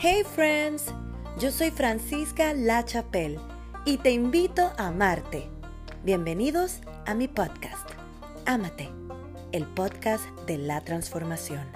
Hey friends, yo soy Francisca La Chapelle y te invito a amarte. Bienvenidos a mi podcast, Ámate, el podcast de la transformación.